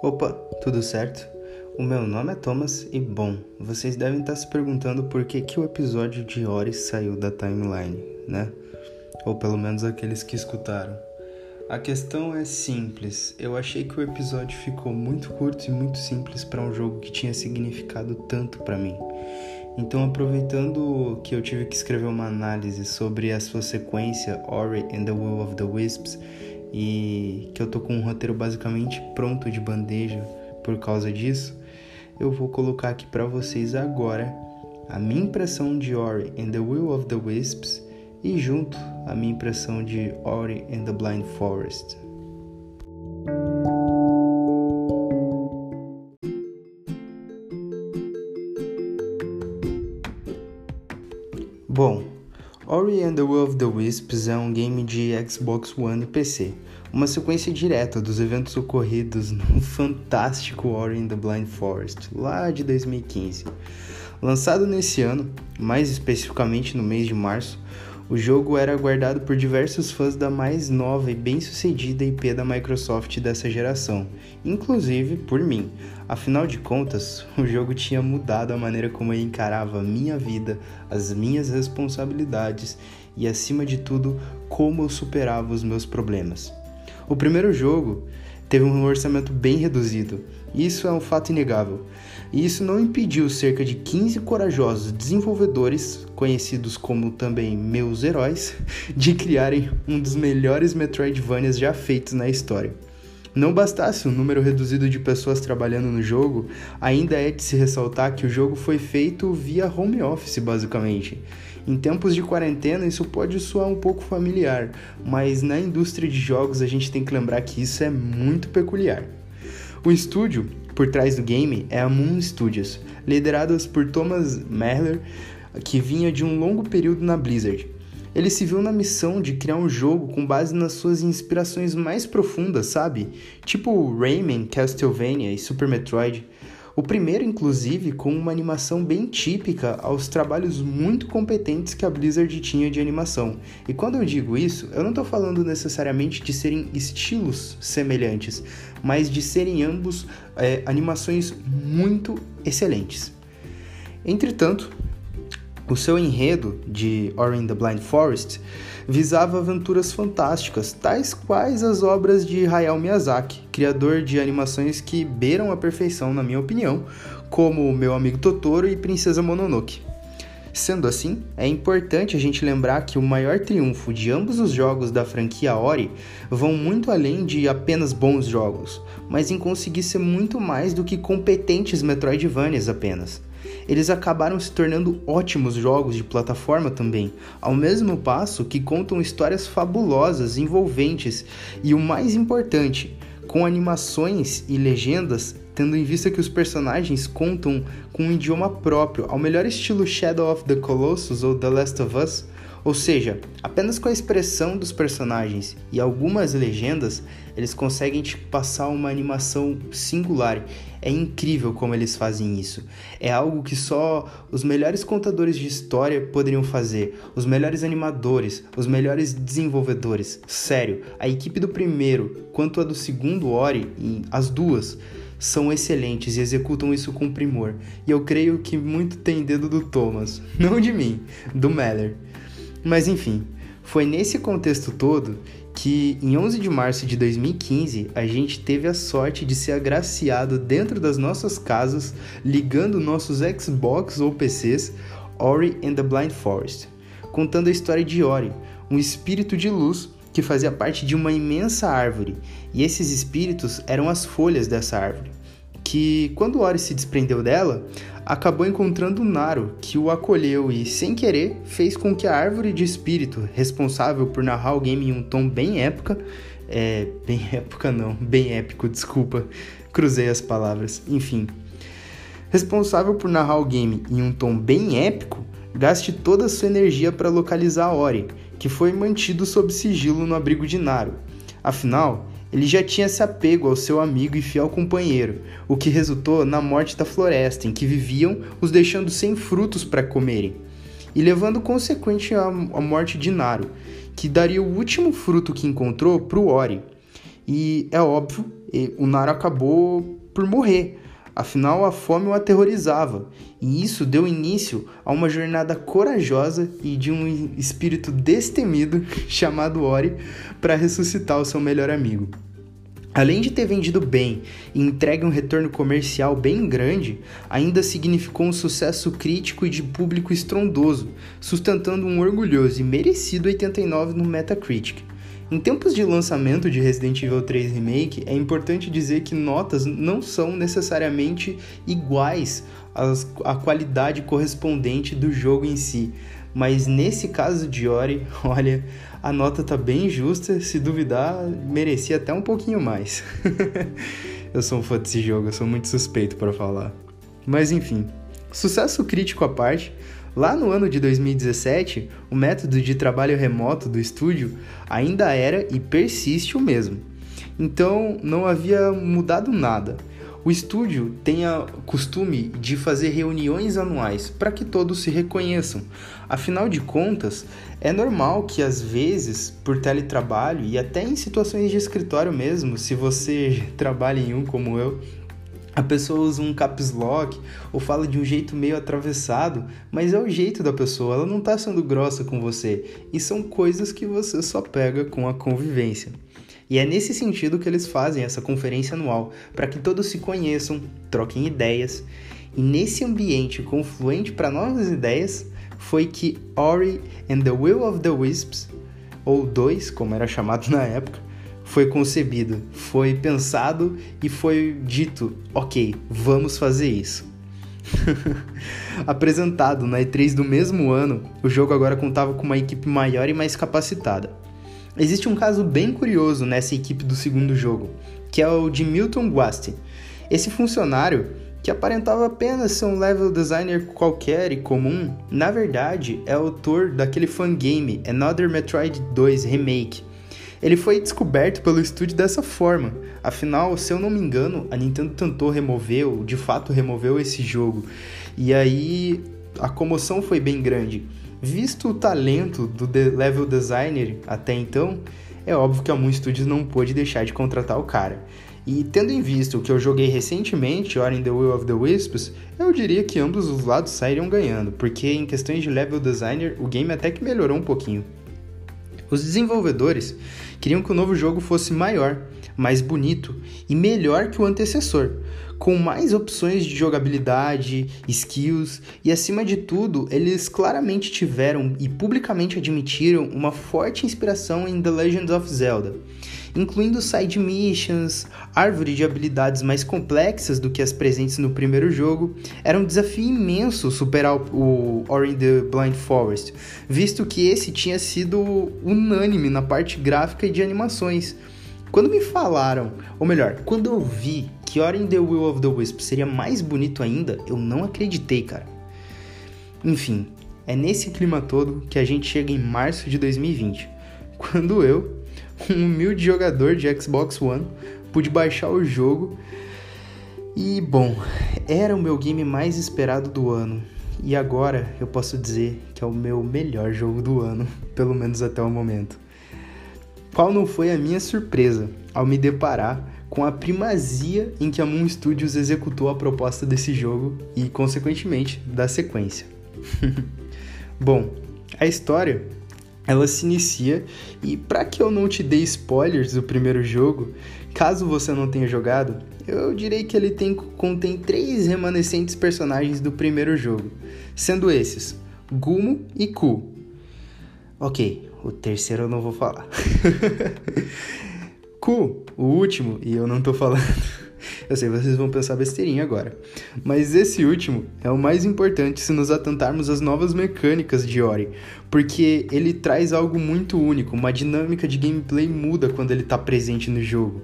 Opa, tudo certo? O meu nome é Thomas e bom, vocês devem estar se perguntando por que, que o episódio de Ori saiu da timeline, né? Ou pelo menos aqueles que escutaram. A questão é simples. Eu achei que o episódio ficou muito curto e muito simples para um jogo que tinha significado tanto para mim. Então, aproveitando que eu tive que escrever uma análise sobre a sua sequência Ori and the Will of the Wisps e que eu tô com um roteiro basicamente pronto de bandeja por causa disso, eu vou colocar aqui para vocês agora a minha impressão de Ori and the Will of the Wisps e junto a minha impressão de Ori and the Blind Forest. Bom, Ori and the Will of the Wisps é um game de Xbox One e PC, uma sequência direta dos eventos ocorridos no fantástico Ori and the Blind Forest, lá de 2015. Lançado nesse ano, mais especificamente no mês de março, o jogo era aguardado por diversos fãs da mais nova e bem-sucedida IP da Microsoft dessa geração, inclusive por mim. Afinal de contas, o jogo tinha mudado a maneira como eu encarava a minha vida, as minhas responsabilidades e, acima de tudo, como eu superava os meus problemas. O primeiro jogo teve um orçamento bem reduzido, isso é um fato inegável. E isso não impediu cerca de 15 corajosos desenvolvedores, conhecidos como também meus heróis, de criarem um dos melhores Metroidvanias já feitos na história. Não bastasse um número reduzido de pessoas trabalhando no jogo, ainda é de se ressaltar que o jogo foi feito via home office, basicamente. Em tempos de quarentena, isso pode soar um pouco familiar, mas na indústria de jogos a gente tem que lembrar que isso é muito peculiar. O estúdio por trás do game é a Moon Studios, lideradas por Thomas Merler, que vinha de um longo período na Blizzard. Ele se viu na missão de criar um jogo com base nas suas inspirações mais profundas, sabe? Tipo Rayman, Castlevania e Super Metroid. O primeiro, inclusive, com uma animação bem típica aos trabalhos muito competentes que a Blizzard tinha de animação. E quando eu digo isso, eu não estou falando necessariamente de serem estilos semelhantes, mas de serem ambos é, animações muito excelentes. Entretanto, o seu enredo de Ori the Blind Forest visava aventuras fantásticas, tais quais as obras de Hayao Miyazaki, criador de animações que beiram a perfeição, na minha opinião, como Meu Amigo Totoro e Princesa Mononoke. Sendo assim, é importante a gente lembrar que o maior triunfo de ambos os jogos da franquia Ori vão muito além de apenas bons jogos, mas em conseguir ser muito mais do que competentes Metroidvanias apenas eles acabaram se tornando ótimos jogos de plataforma também, ao mesmo passo que contam histórias fabulosas, envolventes e o mais importante, com animações e legendas, tendo em vista que os personagens contam com um idioma próprio, ao melhor estilo Shadow of the Colossus ou The Last of Us. Ou seja, apenas com a expressão dos personagens e algumas legendas, eles conseguem te passar uma animação singular. É incrível como eles fazem isso. É algo que só os melhores contadores de história poderiam fazer, os melhores animadores, os melhores desenvolvedores. Sério, a equipe do primeiro quanto a do segundo Ori, as duas, são excelentes e executam isso com primor. E eu creio que muito tem dedo do Thomas, não de mim, do Meller. Mas enfim, foi nesse contexto todo que em 11 de março de 2015 a gente teve a sorte de ser agraciado dentro das nossas casas, ligando nossos Xbox ou PCs Ori and the Blind Forest, contando a história de Ori, um espírito de luz que fazia parte de uma imensa árvore, e esses espíritos eram as folhas dessa árvore que, quando Ori se desprendeu dela, acabou encontrando Naro, que o acolheu e, sem querer, fez com que a árvore de espírito, responsável por narrar o game em um tom bem época, é, bem época não, bem épico, desculpa, cruzei as palavras, enfim. Responsável por narrar o game em um tom bem épico, gaste toda a sua energia para localizar Ori, que foi mantido sob sigilo no abrigo de Naro. Afinal, ele já tinha se apego ao seu amigo e fiel companheiro, o que resultou na morte da floresta, em que viviam, os deixando sem frutos para comerem, e levando consequente a, morte de Naru, que daria o último fruto que encontrou para o Ori. E é óbvio, o Naro acabou por morrer. Afinal, a fome o aterrorizava, e isso deu início a uma jornada corajosa e de um espírito destemido chamado Ori para ressuscitar o seu melhor amigo. Além de ter vendido bem e entregue um retorno comercial bem grande, ainda significou um sucesso crítico e de público estrondoso, sustentando um orgulhoso e merecido 89 no Metacritic. Em tempos de lançamento de Resident Evil 3 Remake, é importante dizer que notas não são necessariamente iguais à qualidade correspondente do jogo em si, mas nesse caso de Ori, olha, a nota tá bem justa, se duvidar, merecia até um pouquinho mais. eu sou um fã desse jogo, eu sou muito suspeito para falar. Mas enfim, sucesso crítico à parte, lá no ano de 2017, o método de trabalho remoto do estúdio ainda era e persiste o mesmo. Então não havia mudado nada. O estúdio tem o costume de fazer reuniões anuais para que todos se reconheçam. Afinal de contas, é normal que às vezes, por teletrabalho e até em situações de escritório mesmo, se você trabalha em um como eu, a pessoa usa um caps lock ou fala de um jeito meio atravessado, mas é o jeito da pessoa, ela não está sendo grossa com você. E são coisas que você só pega com a convivência. E é nesse sentido que eles fazem essa conferência anual, para que todos se conheçam, troquem ideias. E nesse ambiente confluente para novas ideias, foi que Ori and the Will of the Wisps, ou 2, como era chamado na época, foi concebido, foi pensado e foi dito: ok, vamos fazer isso. Apresentado na E3 do mesmo ano, o jogo agora contava com uma equipe maior e mais capacitada. Existe um caso bem curioso nessa equipe do segundo jogo, que é o de Milton Guasti. Esse funcionário, que aparentava apenas ser um level designer qualquer e comum, na verdade é autor daquele fangame Another Metroid 2 Remake. Ele foi descoberto pelo estúdio dessa forma, afinal, se eu não me engano, a Nintendo tentou remover, de fato removeu esse jogo, e aí a comoção foi bem grande. Visto o talento do level designer até então, é óbvio que a Moon Studios não pôde deixar de contratar o cara. E tendo em vista o que eu joguei recentemente, Ori in the Will of the Wisps, eu diria que ambos os lados sairiam ganhando, porque em questões de level designer, o game até que melhorou um pouquinho. Os desenvolvedores queriam que o novo jogo fosse maior, mais bonito e melhor que o antecessor, com mais opções de jogabilidade, skills e, acima de tudo, eles claramente tiveram e publicamente admitiram uma forte inspiração em The Legend of Zelda, incluindo side missions, árvore de habilidades mais complexas do que as presentes no primeiro jogo. Era um desafio imenso superar o Ori the Blind Forest, visto que esse tinha sido unânime na parte gráfica e de animações. Quando me falaram, ou melhor, quando eu vi que Ori the Will of the Wisp seria mais bonito ainda, eu não acreditei, cara. Enfim, é nesse clima todo que a gente chega em março de 2020, quando eu, um humilde jogador de Xbox One, pude baixar o jogo e, bom, era o meu game mais esperado do ano. E agora eu posso dizer que é o meu melhor jogo do ano, pelo menos até o momento. Qual não foi a minha surpresa ao me deparar com a primazia em que a Moon Studios executou a proposta desse jogo e, consequentemente, da sequência. Bom, a história ela se inicia e para que eu não te dê spoilers do primeiro jogo, caso você não tenha jogado, eu direi que ele tem, contém três remanescentes personagens do primeiro jogo, sendo esses Gumo e Ku. Ok, o terceiro eu não vou falar. Ku, o último, e eu não tô falando. Eu sei, vocês vão pensar besteirinha agora. Mas esse último é o mais importante se nos atentarmos às novas mecânicas de Ori, porque ele traz algo muito único, uma dinâmica de gameplay muda quando ele está presente no jogo.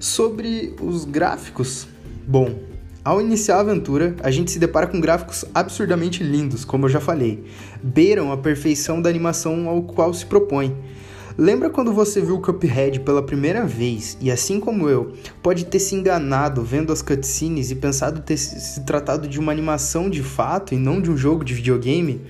Sobre os gráficos, bom, ao iniciar a aventura, a gente se depara com gráficos absurdamente lindos, como eu já falei, beiram a perfeição da animação ao qual se propõe. Lembra quando você viu o Cuphead pela primeira vez e, assim como eu, pode ter se enganado vendo as cutscenes e pensado ter se tratado de uma animação de fato e não de um jogo de videogame?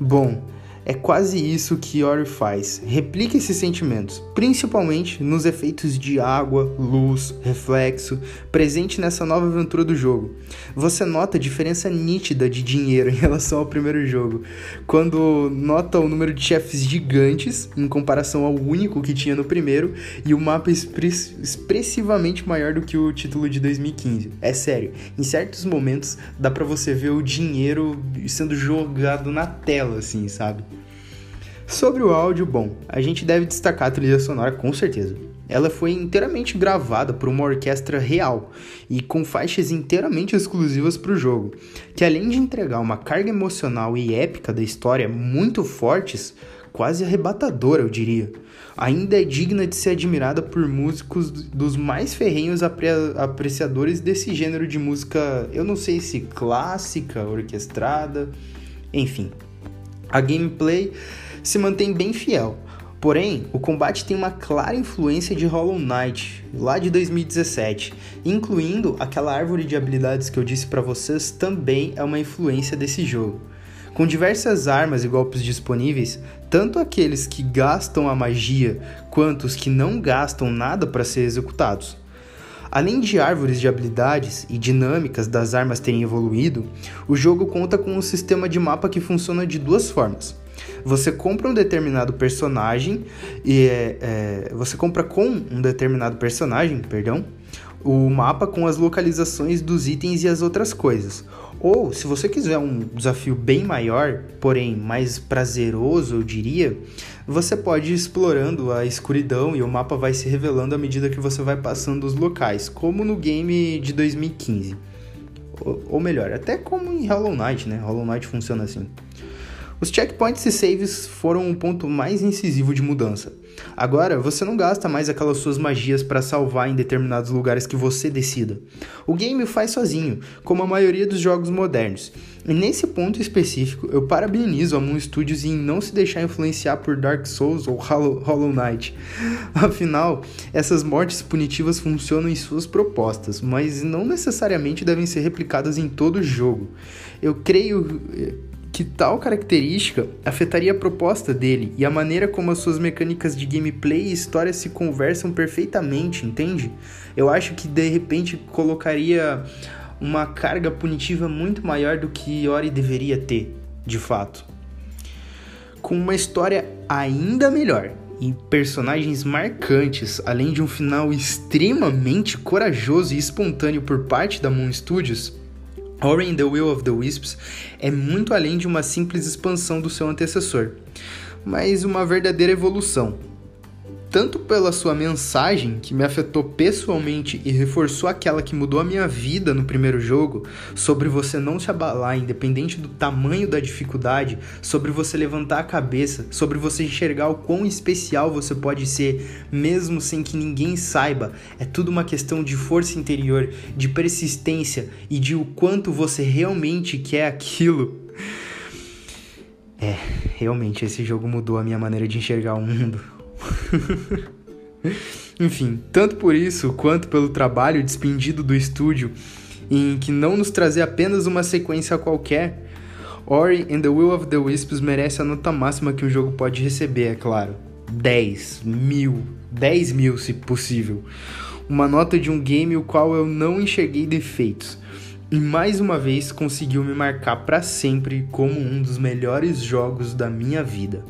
Bom, É quase isso que Ori faz. Replica esses sentimentos, principalmente nos efeitos de água, luz, reflexo, presente nessa nova aventura do jogo. Você nota a diferença nítida de dinheiro em relação ao primeiro jogo, quando nota o número de chefes gigantes em comparação ao único que tinha no primeiro e o mapa expressivamente maior do que o título de 2015. É sério, em certos momentos dá para você ver o dinheiro sendo jogado na tela, assim, sabe? Sobre o áudio, bom, a gente deve destacar a trilha sonora com certeza. Ela foi inteiramente gravada por uma orquestra real e com faixas inteiramente exclusivas para o jogo, que além de entregar uma carga emocional e épica da história muito fortes, quase arrebatadora, eu diria, ainda é digna de ser admirada por músicos dos mais ferrenhos apre apreciadores desse gênero de música, eu não sei se clássica, orquestrada, enfim. A gameplay se mantém bem fiel. Porém, o combate tem uma clara influência de Hollow Knight, lá de 2017, incluindo aquela árvore de habilidades que eu disse para vocês, também é uma influência desse jogo. Com diversas armas e golpes disponíveis, tanto aqueles que gastam a magia quanto os que não gastam nada para ser executados. Além de árvores de habilidades e dinâmicas das armas terem evoluído, o jogo conta com um sistema de mapa que funciona de duas formas. Você compra um determinado personagem e é, é, você compra com um determinado personagem, perdão, o mapa com as localizações dos itens e as outras coisas. Ou, se você quiser um desafio bem maior, porém mais prazeroso, eu diria, você pode ir explorando a escuridão e o mapa vai se revelando à medida que você vai passando os locais, como no game de 2015. Ou melhor, até como em Hollow Knight, né? Hollow Knight funciona assim. Os checkpoints e saves foram um ponto mais incisivo de mudança. Agora, você não gasta mais aquelas suas magias para salvar em determinados lugares que você decida. O game faz sozinho, como a maioria dos jogos modernos. E nesse ponto específico, eu parabenizo a Moon Studios em não se deixar influenciar por Dark Souls ou Hollow Knight. Afinal, essas mortes punitivas funcionam em suas propostas, mas não necessariamente devem ser replicadas em todo o jogo. Eu creio que tal característica afetaria a proposta dele e a maneira como as suas mecânicas de gameplay e história se conversam perfeitamente, entende? Eu acho que de repente colocaria uma carga punitiva muito maior do que Ori deveria ter, de fato. Com uma história ainda melhor e personagens marcantes, além de um final extremamente corajoso e espontâneo por parte da Moon Studios, Ori and the Will of the Wisps é muito além de uma simples expansão do seu antecessor, mas uma verdadeira evolução, tanto pela sua mensagem, que me afetou pessoalmente e reforçou aquela que mudou a minha vida no primeiro jogo, sobre você não se abalar, independente do tamanho da dificuldade, sobre você levantar a cabeça, sobre você enxergar o quão especial você pode ser, mesmo sem que ninguém saiba. É tudo uma questão de força interior, de persistência e de o quanto você realmente quer aquilo. É, realmente esse jogo mudou a minha maneira de enxergar o mundo. Enfim, tanto por isso quanto pelo trabalho despendido do estúdio em que não nos trazer apenas uma sequência qualquer, Ori and the Will of the Wisps merece a nota máxima que um jogo pode receber, é claro. 10 mil, 10 mil se possível. Uma nota de um game o qual eu não enxerguei defeitos. E mais uma vez conseguiu me marcar para sempre como um dos melhores jogos da minha vida.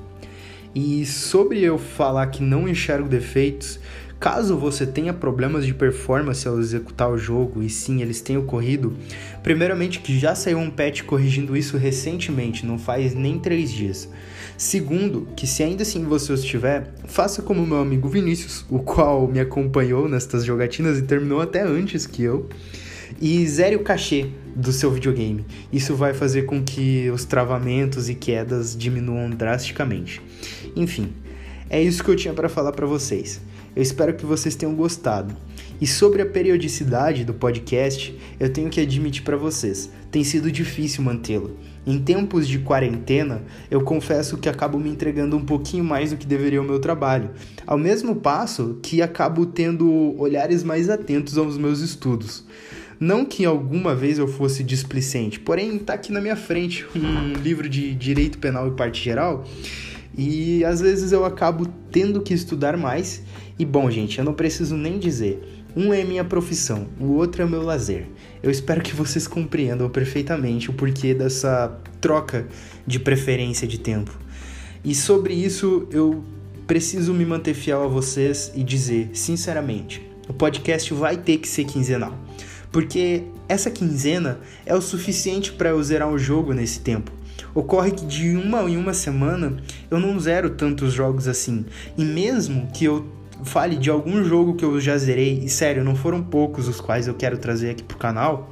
E sobre eu falar que não enxergo defeitos, caso você tenha problemas de performance ao executar o jogo, e sim, eles têm ocorrido, primeiramente que já saiu um patch corrigindo isso recentemente, não faz nem 3 dias. Segundo, que se ainda assim você os tiver, faça como meu amigo Vinícius, o qual me acompanhou nestas jogatinas e terminou até antes que eu e zere o cachê do seu videogame. Isso vai fazer com que os travamentos e quedas diminuam drasticamente. Enfim, é isso que eu tinha para falar para vocês. Eu espero que vocês tenham gostado. E sobre a periodicidade do podcast, eu tenho que admitir para vocês, tem sido difícil mantê-lo. Em tempos de quarentena, eu confesso que acabo me entregando um pouquinho mais do que deveria o meu trabalho, ao mesmo passo que acabo tendo olhares mais atentos aos meus estudos. Não que alguma vez eu fosse displicente, porém tá aqui na minha frente um livro de direito penal e parte geral e às vezes eu acabo tendo que estudar mais. E bom, gente, eu não preciso nem dizer. Um é minha profissão, o outro é meu lazer. Eu espero que vocês compreendam perfeitamente o porquê dessa troca de preferência de tempo. E sobre isso eu preciso me manter fiel a vocês e dizer, sinceramente, o podcast vai ter que ser quinzenal. Porque essa quinzena é o suficiente para eu zerar um jogo nesse tempo. Ocorre que de uma em uma semana eu não zero tantos jogos assim. E mesmo que eu fale de algum jogo que eu já zerei, e sério, não foram poucos os quais eu quero trazer aqui pro canal,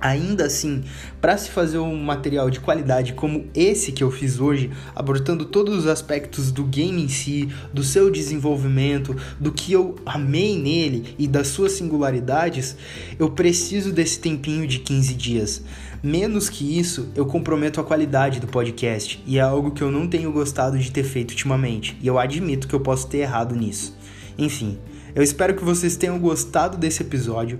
Ainda assim, para se fazer um material de qualidade como esse que eu fiz hoje, abordando todos os aspectos do game em si, do seu desenvolvimento, do que eu amei nele e das suas singularidades, eu preciso desse tempinho de 15 dias. Menos que isso, eu comprometo a qualidade do podcast, e é algo que eu não tenho gostado de ter feito ultimamente, e eu admito que eu posso ter errado nisso. Enfim, eu espero que vocês tenham gostado desse episódio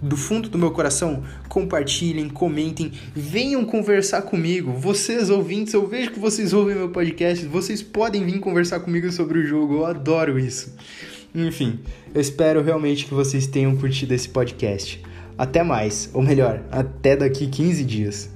do fundo do meu coração, compartilhem, comentem, venham conversar comigo. Vocês ouvintes, eu vejo que vocês ouvem meu podcast, vocês podem vir conversar comigo sobre o jogo, eu adoro isso. Enfim, eu espero realmente que vocês tenham curtido esse podcast. Até mais, ou melhor, até daqui 15 dias.